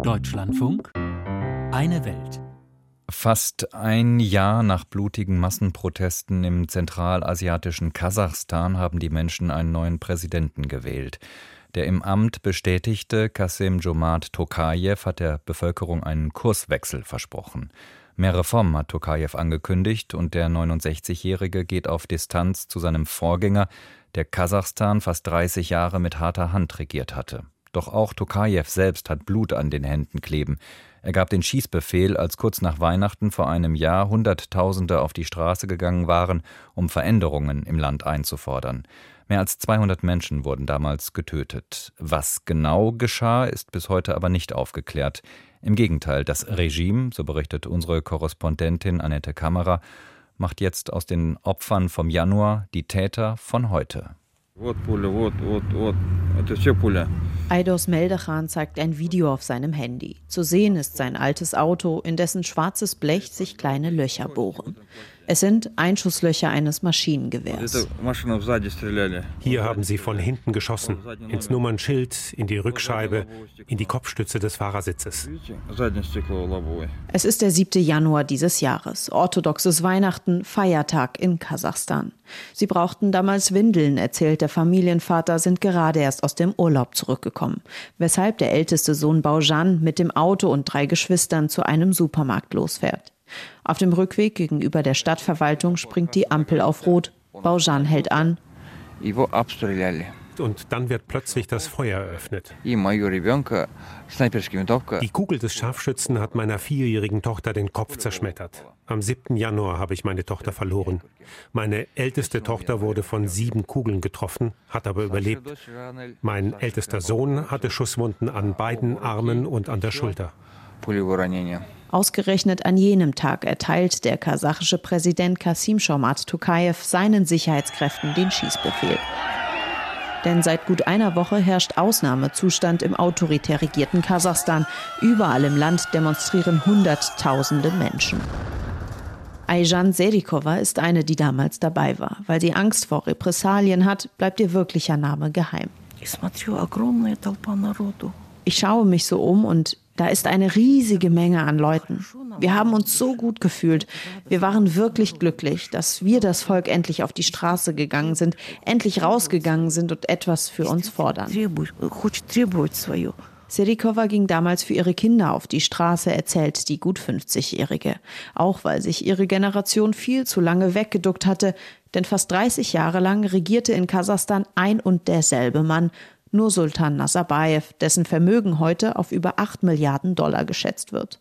Deutschlandfunk Eine Welt. Fast ein Jahr nach blutigen Massenprotesten im zentralasiatischen Kasachstan haben die Menschen einen neuen Präsidenten gewählt. Der im Amt bestätigte Kasim Jomart Tokayev hat der Bevölkerung einen Kurswechsel versprochen. Mehr Reformen hat Tokayev angekündigt und der 69-Jährige geht auf Distanz zu seinem Vorgänger, der Kasachstan fast 30 Jahre mit harter Hand regiert hatte. Doch auch Tokajew selbst hat Blut an den Händen kleben. Er gab den Schießbefehl, als kurz nach Weihnachten vor einem Jahr Hunderttausende auf die Straße gegangen waren, um Veränderungen im Land einzufordern. Mehr als 200 Menschen wurden damals getötet. Was genau geschah, ist bis heute aber nicht aufgeklärt. Im Gegenteil, das Regime, so berichtet unsere Korrespondentin Annette Kammerer, macht jetzt aus den Opfern vom Januar die Täter von heute. Eidos Meldechan zeigt ein Video auf seinem Handy. Zu sehen ist sein altes Auto, in dessen schwarzes Blech sich kleine Löcher bohren. Es sind Einschusslöcher eines Maschinengewehrs. Hier haben sie von hinten geschossen, ins Nummernschild, in die Rückscheibe, in die Kopfstütze des Fahrersitzes. Es ist der 7. Januar dieses Jahres, orthodoxes Weihnachten, Feiertag in Kasachstan. Sie brauchten damals Windeln, erzählt der Familienvater, sind gerade erst aus dem Urlaub zurückgekommen, weshalb der älteste Sohn Baujan mit dem Auto und drei Geschwistern zu einem Supermarkt losfährt. Auf dem Rückweg gegenüber der Stadtverwaltung springt die Ampel auf Rot. Baujan hält an. Und dann wird plötzlich das Feuer eröffnet. Die Kugel des Scharfschützen hat meiner vierjährigen Tochter den Kopf zerschmettert. Am 7. Januar habe ich meine Tochter verloren. Meine älteste Tochter wurde von sieben Kugeln getroffen, hat aber überlebt. Mein ältester Sohn hatte Schusswunden an beiden Armen und an der Schulter. Ausgerechnet an jenem Tag erteilt der kasachische Präsident Kasim Shomat Tokayev seinen Sicherheitskräften den Schießbefehl. Denn seit gut einer Woche herrscht Ausnahmezustand im autoritär regierten Kasachstan. Überall im Land demonstrieren Hunderttausende Menschen. Ayjan Serikova ist eine, die damals dabei war. Weil sie Angst vor Repressalien hat, bleibt ihr wirklicher Name geheim. Ich schaue mich so um und da ist eine riesige Menge an Leuten. Wir haben uns so gut gefühlt. Wir waren wirklich glücklich, dass wir das Volk endlich auf die Straße gegangen sind, endlich rausgegangen sind und etwas für uns fordern. Serikova ging damals für ihre Kinder auf die Straße, erzählt die gut 50-Jährige. Auch weil sich ihre Generation viel zu lange weggeduckt hatte, denn fast 30 Jahre lang regierte in Kasachstan ein und derselbe Mann, nur Sultan Nazarbayev, dessen Vermögen heute auf über 8 Milliarden Dollar geschätzt wird.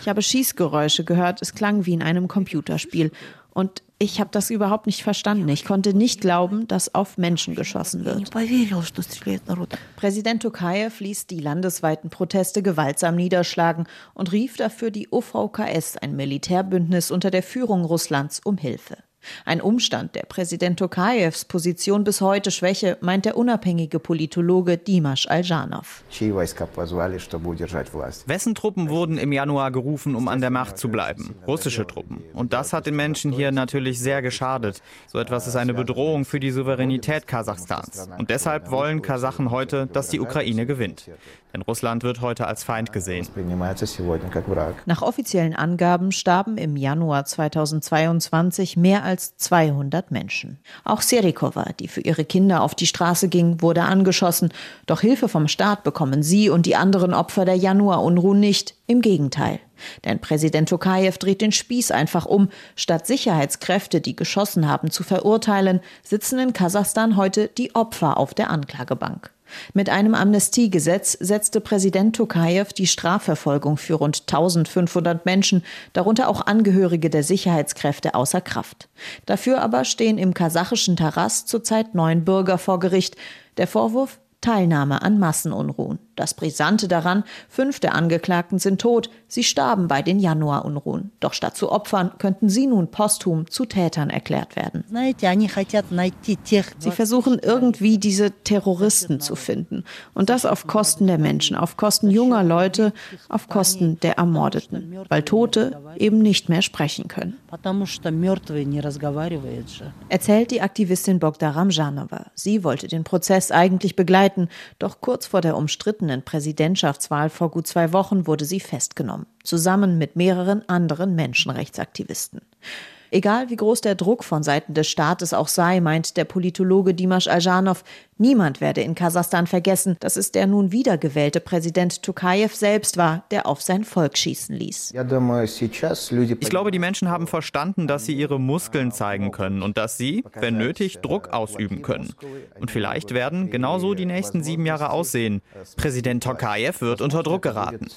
Ich habe Schießgeräusche gehört, es klang wie in einem Computerspiel. Und ich habe das überhaupt nicht verstanden. Ich konnte nicht glauben, dass auf Menschen geschossen wird. Präsident Tokayev ließ die landesweiten Proteste gewaltsam niederschlagen und rief dafür die OVKS, ein Militärbündnis unter der Führung Russlands, um Hilfe. Ein Umstand, der Präsident Tokajews Position bis heute schwäche, meint der unabhängige Politologe Dimash Aljanov. Wessen Truppen wurden im Januar gerufen, um an der Macht zu bleiben? Russische Truppen. Und das hat den Menschen hier natürlich sehr geschadet. So etwas ist eine Bedrohung für die Souveränität Kasachstans. Und deshalb wollen Kasachen heute, dass die Ukraine gewinnt. Denn Russland wird heute als Feind gesehen. Nach offiziellen Angaben starben im Januar 2022 mehr als 200 Menschen. Auch Serikova, die für ihre Kinder auf die Straße ging, wurde angeschossen. Doch Hilfe vom Staat bekommen sie und die anderen Opfer der Januarunruhen nicht. Im Gegenteil. Denn Präsident Tokayev dreht den Spieß einfach um. Statt Sicherheitskräfte, die geschossen haben, zu verurteilen, sitzen in Kasachstan heute die Opfer auf der Anklagebank. Mit einem Amnestiegesetz setzte Präsident Tokayev die Strafverfolgung für rund 1500 Menschen, darunter auch Angehörige der Sicherheitskräfte, außer Kraft. Dafür aber stehen im kasachischen Taras zurzeit neun Bürger vor Gericht. Der Vorwurf Teilnahme an Massenunruhen. Das Brisante daran, fünf der Angeklagten sind tot, sie starben bei den Januarunruhen. Doch statt zu Opfern könnten sie nun posthum zu Tätern erklärt werden. Sie versuchen irgendwie diese Terroristen zu finden. Und das auf Kosten der Menschen, auf Kosten junger Leute, auf Kosten der Ermordeten. Weil Tote eben nicht mehr sprechen können. Erzählt die Aktivistin Bogda Ramjanova. Sie wollte den Prozess eigentlich begleiten streiten. Doch kurz vor der umstrittenen Präsidentschaftswahl vor gut zwei Wochen wurde sie festgenommen, zusammen mit mehreren anderen Menschenrechtsaktivisten. Egal wie groß der Druck von Seiten des Staates auch sei, meint der Politologe Dimash Aljanov, niemand werde in Kasachstan vergessen, dass es der nun wiedergewählte Präsident Tokayev selbst war, der auf sein Volk schießen ließ. Ich glaube, die Menschen haben verstanden, dass sie ihre Muskeln zeigen können und dass sie, wenn nötig, Druck ausüben können. Und vielleicht werden genauso die nächsten sieben Jahre aussehen. Präsident Tokayev wird unter Druck geraten.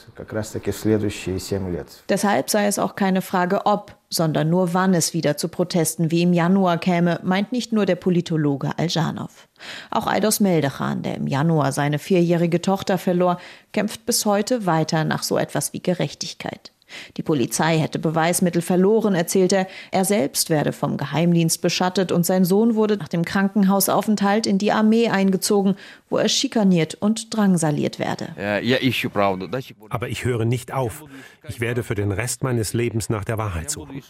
Deshalb sei es auch keine Frage, ob sondern nur wann es wieder zu Protesten wie im Januar käme, meint nicht nur der Politologe Aljanov. Auch Eidos Meldechan, der im Januar seine vierjährige Tochter verlor, kämpft bis heute weiter nach so etwas wie Gerechtigkeit. Die Polizei hätte Beweismittel verloren, erzählt er. Er selbst werde vom Geheimdienst beschattet und sein Sohn wurde nach dem Krankenhausaufenthalt in die Armee eingezogen, wo er schikaniert und drangsaliert werde. Aber ich höre nicht auf. Ich werde für den Rest meines Lebens nach der Wahrheit suchen.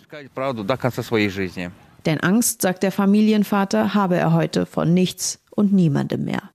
Denn Angst, sagt der Familienvater, habe er heute von nichts und niemandem mehr.